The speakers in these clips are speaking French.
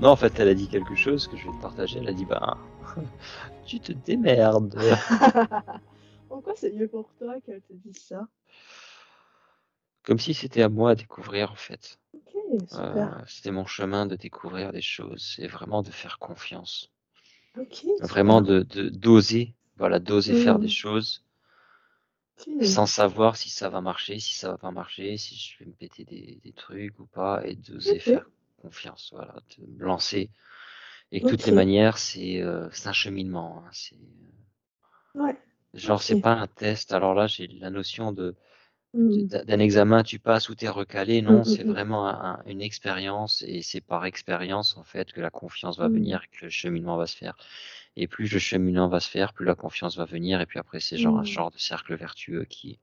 Non, en fait, elle a dit quelque chose que je vais te partager. Elle a dit, bah, tu te démerdes. Pourquoi c'est mieux pour toi qu'elle te dise ça? Comme si c'était à moi à découvrir, en fait. Ok, super. Euh, c'était mon chemin de découvrir des choses. C'est vraiment de faire confiance. Ok. Vraiment de, d'oser. Voilà, d'oser faire des Mm. choses super. sans savoir si ça va marcher, si ça va pas marcher, si je vais me péter des, des trucs ou pas, et d'oser faire confiance, voilà, de me lancer. Et que toutes les manières, c'est euh, un cheminement. hein, c'est Ouais. genre, c'est pas un test. Alors là, j'ai la notion de Mm. d'un examen, tu passes ou t'es recalé. Mm, Non, mm, c'est mm. vraiment un- un- une expérience, et c'est par expérience en fait que la confiance va Mm. venir, que le cheminement va se faire. Et plus le cheminement va se faire, plus la confiance va venir, et puis après, c'est genre un genre de cercle vertueux qui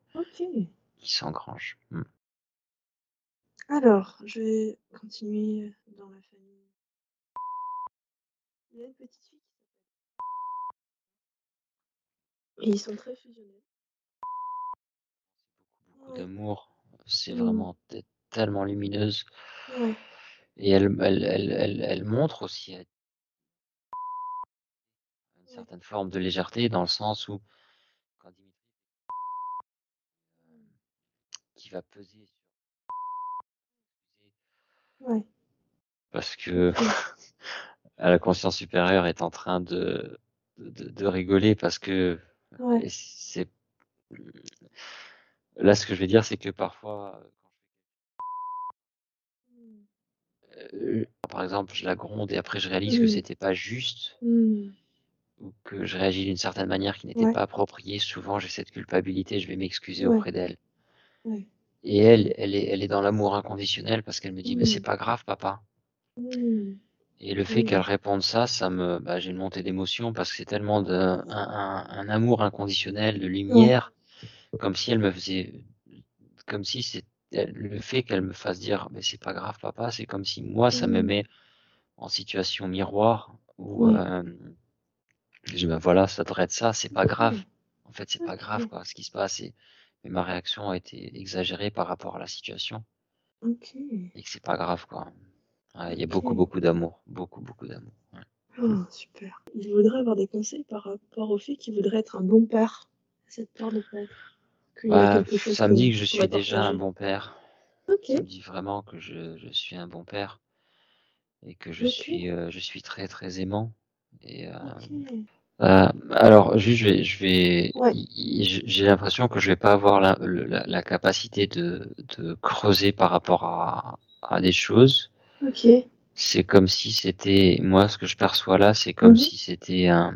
qui s'engrange. Alors, je vais continuer dans la famille. Il y a une petite fille qui s'appelle. Ils sont très fusionnels. Beaucoup d'amour, c'est Mm. vraiment tellement lumineuse, Ouais. et elle, elle, elle, elle, montre aussi une Ouais. certaine forme de légèreté dans le sens où quand Dimitri qui va peser sur Ouais. parce que Ok. la conscience supérieure est en train de, de, de rigoler parce que Ouais. c'est là ce que je vais dire c'est que parfois Mm. euh, par exemple je la gronde et après je réalise que Mm. c'était pas juste Mm. ou que je réagis d'une certaine manière qui n'était Ouais. pas appropriée souvent j'ai cette culpabilité je vais m'excuser Ouais. auprès d'elle. Et elle elle est elle est dans l'amour inconditionnel parce qu'elle me dit mais c'est pas grave papa. Et le fait qu'elle réponde ça ça me bah, j'ai une montée d'émotion parce que c'est tellement de un, un, un amour inconditionnel de lumière comme si elle me faisait comme si c'est le fait qu'elle me fasse dire mais c'est pas grave papa. C'est comme si moi ça me met en situation miroir où euh, je dis ben voilà ça devrait être ça c'est pas grave. En fait c'est pas grave quoi ce qui se passe et mais ma réaction a été exagérée par rapport à la situation et que c'est pas grave quoi Ouais, il y a beaucoup beaucoup d'amour beaucoup beaucoup d'amour ouais. Oh, super. Il voudrait avoir des conseils par rapport au fait qu'il voudrait être un bon père. Cette peur de a Bah, ça me dit que je suis déjà un bon père Ok. ça me dit vraiment que je, je suis un bon père et que je suis euh, je suis très très aimant et euh. Euh, alors juste je vais je vais Ouais. j'ai l'impression que je vais pas avoir la, le- la, la capacité de, de creuser par rapport à, à des choses Ok. c'est comme si c'était moi ce que je perçois là c'est comme Mhm. si c'était un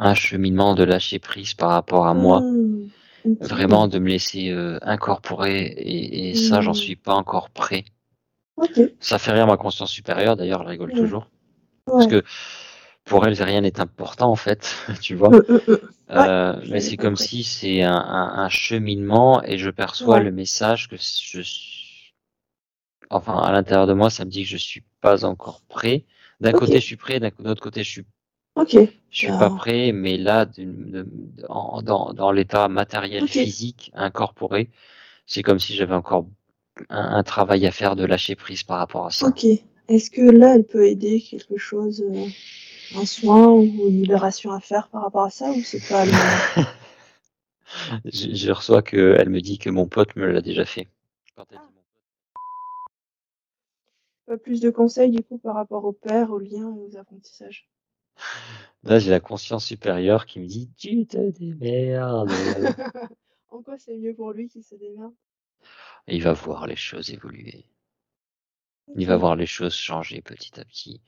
un cheminement de lâcher prise par rapport à moi Mm. Ok. vraiment de me laisser euh, incorporer et, et ça j'en suis pas encore prêt Ok. ça fait rire ma conscience supérieure d'ailleurs elle rigole Ouais. toujours parce que pour elle rien n'est important en fait tu vois Euh, euh, euh. Ouais. Euh, mais c'est comme si c'est un, un, un cheminement et je perçois Ouais. le message que je suis enfin à l'intérieur de moi ça me dit que je suis pas encore prêt d'un côté je suis prêt d'un autre côté je suis Ok. je suis pas prêt mais là d'une- de- de- en- dans, dans l'état matériel physique incorporé c'est comme si j'avais encore un, un travail à faire de lâcher prise par rapport à ça Ok. Est-ce que là, elle peut aider quelque chose, euh, un soin ou une libération à faire par rapport à ça ou c'est pas le je, je reçois que elle me dit que mon pote me l'a déjà fait Quand elle Ah. Pas plus de conseils du coup par rapport au père, aux liens et aux apprentissages? Là, j'ai la conscience supérieure qui me dit Tu te démerdes. En quoi c'est mieux pour lui qu'il se démerde? Il va voir les choses évoluer. Il va voir les choses changer petit à petit.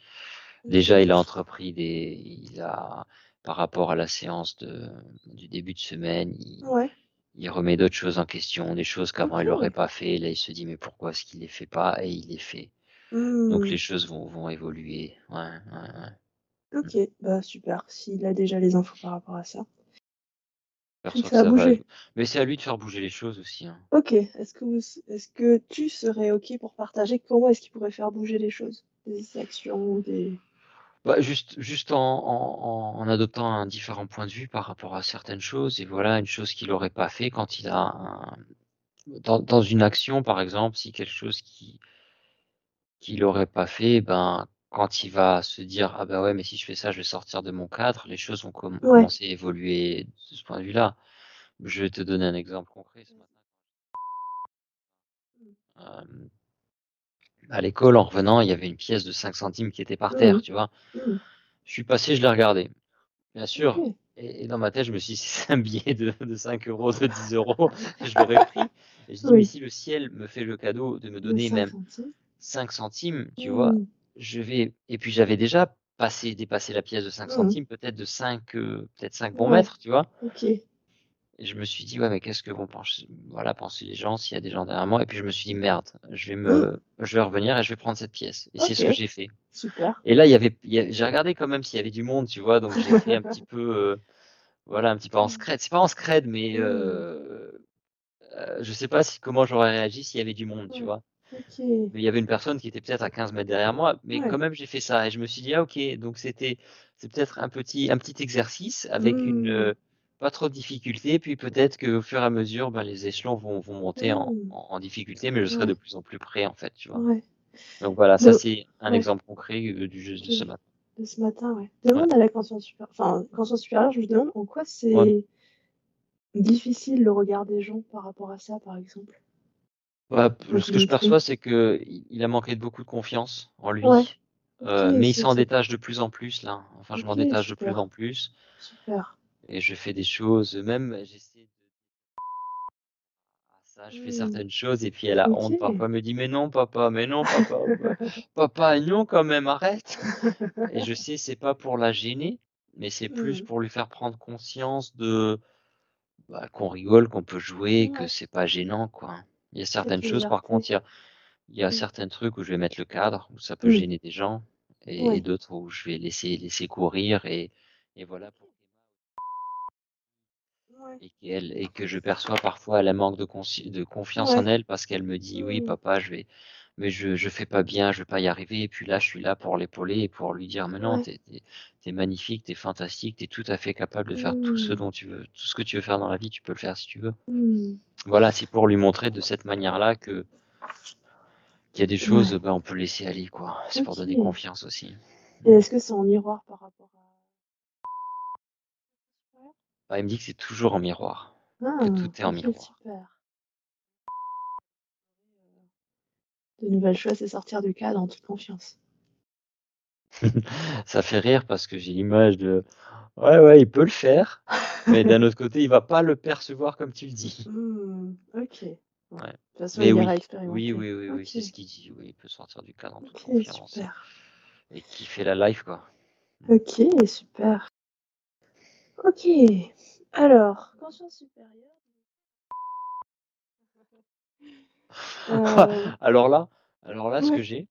Déjà, il a entrepris des. Il a par rapport à la séance de, du début de semaine, il, Ouais. il remet d'autres choses en question, des choses qu'avant il n'aurait pas fait. Là, il se dit, mais pourquoi est-ce qu'il les fait pas? Et il les fait. Donc les choses vont, vont évoluer. Ouais. Ok, bah super. S'il a déjà les infos par rapport à ça. Ça va. Mais c'est à lui de faire bouger les choses aussi. hein. Ok. Est-ce que vous, que tu serais ok pour partager? Comment est-ce qu'il pourrait faire bouger les choses? Des actions des. Bah, juste, juste en, en, en adoptant un différent point de vue par rapport à certaines choses. Et voilà, une chose qu'il n'aurait pas fait quand il a un... dans, dans une action, par exemple, si quelque chose qui qu'il n'aurait pas fait, ben quand il va se dire ah bah ouais mais si je fais ça je vais sortir de mon cadre, les choses vont com- Ouais. commencer à évoluer de ce point de vue-là. Je vais te donner un exemple concret ce matin. Euh, à l'école, en revenant, il y avait une pièce de 5 centimes qui était par terre, Mhm. tu vois. Hmm. Je suis passé, je l'ai regardé. Bien sûr. Et, et dans ma tête, je me suis dit, c'est un billet de, de 5 euros, de 10 euros, je l'aurais pris. Et je dis, Oui. mais si le ciel me fait le cadeau de me donner 5 même centimes. 5 centimes, tu vois, Hmm. je vais. Et puis j'avais déjà passé, dépassé la pièce de 5 Mhm. centimes, peut-être de 5, euh, peut-être 5 bons mètres, tu vois. Et je me suis dit, ouais, mais qu'est-ce que vont penser, voilà, penser les gens s'il y a des gens derrière moi? Et puis je me suis dit, merde, je vais me, je vais revenir et je vais prendre cette pièce. Et c'est ce que j'ai fait. Super. Et là, il y avait, j'ai regardé quand même s'il y avait du monde, tu vois. Donc j'ai fait un petit peu, euh, voilà, un petit peu en scred. C'est pas en scred, mais Hmm. euh, euh, je sais pas si, comment j'aurais réagi s'il y avait du monde, tu vois. Ok. Mais il y avait une personne qui était peut-être à 15 mètres derrière moi, mais Ouais. quand même j'ai fait ça et je me suis dit ah ok donc c'était c'est peut-être un petit un petit exercice avec une Hmm. euh, pas trop de difficulté puis peut-être qu'au fur et à mesure ben, les échelons vont, vont monter en, Hmm. en, en difficulté mais je serai de plus en plus près en fait tu vois. Ouais. Donc voilà ça c'est un ouais. exemple concret euh, du jeu de ce matin. de ce matin, ouais. Demande à la conscience supérieure. Enfin, conscience supérieure, je me demande en quoi c'est difficile le regard des gens par rapport à ça, par exemple? Bah, ce que je perçois c'est que il il a manqué de beaucoup de confiance en lui. Euh, mais il s'en détache de plus en plus là. Enfin je m'en détache de plus en plus Super. Et je fais des choses même j'essaie de ça, je fais Hmm. certaines choses et puis elle a honte parfois, elle me dit mais non papa, mais non papa, bah, papa non quand même arrête. Et je sais c'est pas pour la gêner, mais c'est plus Hmm. pour lui faire prendre conscience de bah, qu'on rigole, qu'on peut jouer, que Ouais. c'est pas gênant quoi. Il y a certaines choses par contre, il y a, il y a Hmm. certains trucs où je vais mettre le cadre, où ça peut gêner des gens et, d'autres où je vais laisser laisser courir et, et voilà pour Ouais. et qu'elle et que je perçois parfois elle a un manque de, de confiance en elle parce qu'elle me dit oui Hmm. papa je vais mais je je fais pas bien je vais pas y arriver et puis là je suis là pour l'épauler et pour lui dire mais non Ouais. t'es t'es, t'es magnifique t'es fantastique t'es tout à fait capable de faire tout ce Hmm. dont tu veux tout ce que tu veux faire dans la vie tu peux le faire si tu veux Hmm. voilà c'est pour lui montrer de cette manière là que qu'il y a des choses Ouais. ben on peut laisser aller quoi c'est pour donner confiance aussi Et est-ce que c'est en miroir par rapport à... Bah, il me dit que c'est toujours en miroir que Ah, tout est en ok, miroir super. De nouvelles choses, c'est sortir du cadre en toute confiance. ça fait rire parce que j'ai l'image de ouais ouais il peut le faire mais d'un autre côté, il va pas le percevoir comme tu le dis. Hmm, ok. Bon. De Ouais. toute façon, Mais il oui, ira oui, expérimenter. oui, oui, oui, Ok. c'est ce qu'il dit. Oui, il peut sortir du cadre en toute Ok, confiance super. et kiffer la life, quoi. Ok, super. Ok. Alors, conscience supérieure. Euh, Alors là, alors là, ce que ouais, j'ai,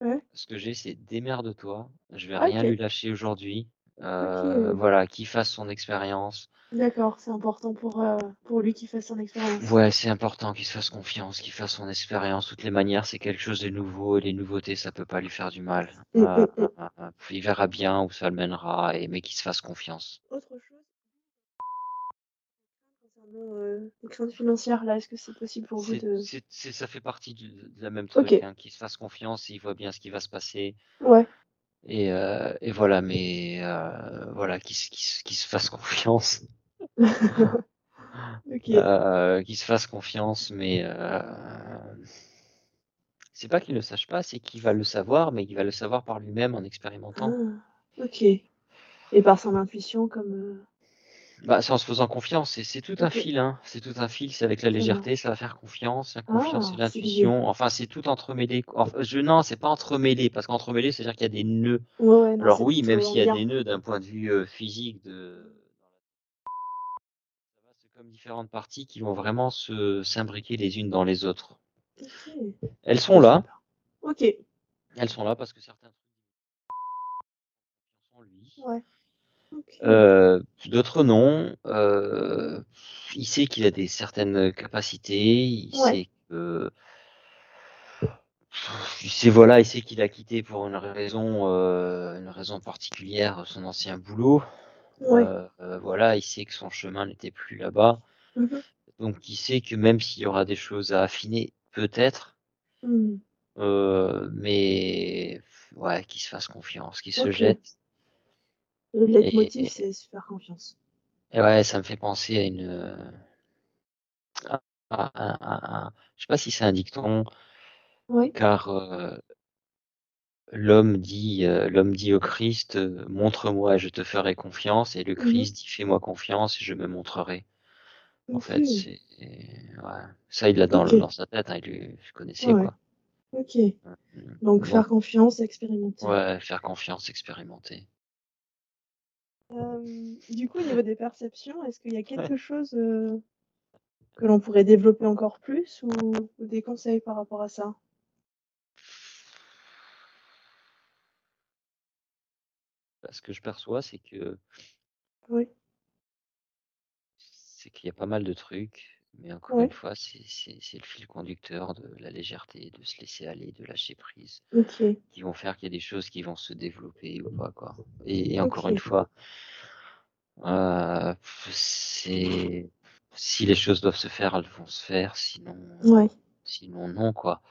ouais. ce que j'ai, c'est démerde-toi. Je vais rien Ok, lui lâcher aujourd'hui. Euh, ok. voilà, qu'il fasse son expérience. D'accord, c'est important pour, euh, pour lui qu'il fasse son expérience. Ouais, c'est important qu'il se fasse confiance, qu'il fasse son expérience. De toutes les manières, c'est quelque chose de nouveau et les nouveautés, ça peut pas lui faire du mal. Mm, Euh, mm, mm. euh, euh, il verra bien où ça le mènera, et, mais qu'il se fasse confiance. Autre chose euh, les craintes financières, là, est-ce que c'est possible pour vous de... ça fait partie de la même truc, hein, qu'il se fasse confiance, il voit bien ce qui va se passer. ouais. Et, euh, et voilà, mais euh, voilà, qu'il se, qu'il se- qu'il se fasse confiance. Ok. Euh, qu'il se fasse confiance, mais c'est pas qu'il ne le sache pas, c'est qu'il va le savoir, mais il va le savoir par lui-même en expérimentant. Ah, ok. Et par son intuition, comme... Bah, c'est en se faisant confiance, c'est tout un fil, hein. C'est tout un fil, c'est avec la légèreté, ça va faire confiance, la confiance Ah, et lié. l'intuition. Enfin, c'est tout entremêlé. Enfin, je non, c'est pas entremêlé, parce qu'entremêlé, c'est-à-dire qu'il y a des nœuds. Ouais, ouais, non, Alors oui, même s'il y a des nœuds d'un point de vue, physique de c'est comme différentes parties qui vont vraiment s'imbriquer les unes dans les autres. Elles Ah sont là. OK. Elles sont là parce que certains. Ouais. Heu, d'autres non. Heu, il sait qu'il a des certaines capacités, il Ouais. sait que il sait, voilà, il sait qu'il a quitté pour une raison, heu, une raison particulière son ancien boulot. Ouais. Voilà, il sait que son chemin n'était plus là-bas. Mmh mh. Donc il sait que même s'il y aura des choses à affiner, peut-être, Mmh. mais ouais, qu'il se fasse confiance, qu'il se jette. Le leitmotiv, c'est se faire confiance. et ouais, ça me fait penser à une, heu, à à je sais pas si c'est un dicton Oui. car, heu l'homme dit, l'homme dit au Christ, «Montre-moi et je te ferai confiance» et le Mmh mh. Christ dit: «Fais-moi confiance et je me montrerai». En fait, c'est ouais, ça il l'a dans dans sa tête, hein, il le connaissait, Ouais. quoi. OK. Mmh mh. Donc faire confiance, expérimenter. ouais, faire confiance, expérimenter. Du coup, au niveau des perceptions, est-ce qu'il y a quelque chose, que l'on pourrait développer encore plus ou ou des conseils par rapport à ça? Bah, ce que je perçois, c'est que Oui. c'est qu'il y a pas mal de trucs, mais encore une Ouais. fois, c'est c'est c'est le fil conducteur de la légèreté, de se laisser aller, de lâcher prise, OK. qui vont faire qu'il y a des choses qui vont se développer ou pas, quoi. Et et encore une OK. fois c'est si les choses doivent se faire, elles vont se faire, sinon Ouais. sinon non, quoi.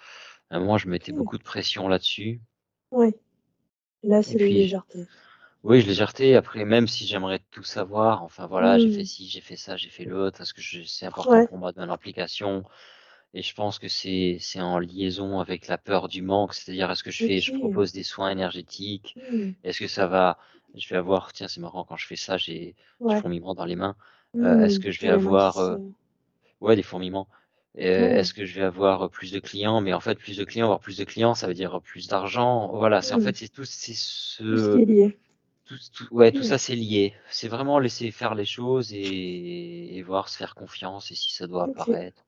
À un moment, je mettais OK. beaucoup de pression là-dessus. Ouais. Là, Et c'est la puis légèreté. Oui, légèreté, après même si j'aimerais tout savoir, enfin voilà, j'ai fait Mmh. ci, j'ai fait ça, j'ai fait l'autre, parce que je c'est important Ouais. pour moi de l'implication et je pense que c'est c'est en liaison avec la peur du manque. C'est-à-dire, est-ce que je fais je OK. propose des soins énergétiques? Mmh. Est-ce que ça va? Je vais avoir tiens, c'est marrant quand je fais ça, j'ai des Ouais. fourmillements dans les mains. Est-ce que je vais qui avoir, se ouais, des fourmillements. Ouais. est-ce que je vais avoir, plus de clients? Mais en fait, plus de clients, avoir plus de clients, ça veut dire plus d'argent. Voilà, c'est en Mmh. fait, c'est tout c'est Tout ce qui ce est lié. Tout ouais, tout OK. ça, c'est lié. C'est vraiment laisser faire les choses et et voir, se faire confiance et si ça doit apparaître,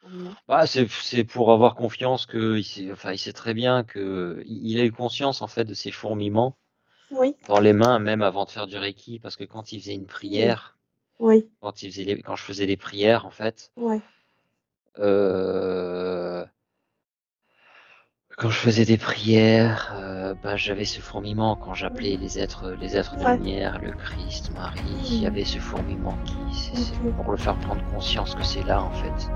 fourmillements? Bah, c'est pour avoir confiance qu'il sait enfin, il sait très bien qu'il il a eu conscience, en fait, de ces fourmillements Oui. dans les mains, même avant de faire du reiki, parce que quand il faisait une prière, Oui. quand il faisait les quand je faisais les prières, en fait heu quand je faisais des prières, bah, j'avais ce fourmillement quand j'appelais les êtres les êtres de Ouais. lumière, le Christ, Marie, il y Mmh. avait ce fourmillement qui c'est OK. pour le faire prendre conscience que c'est là, en fait.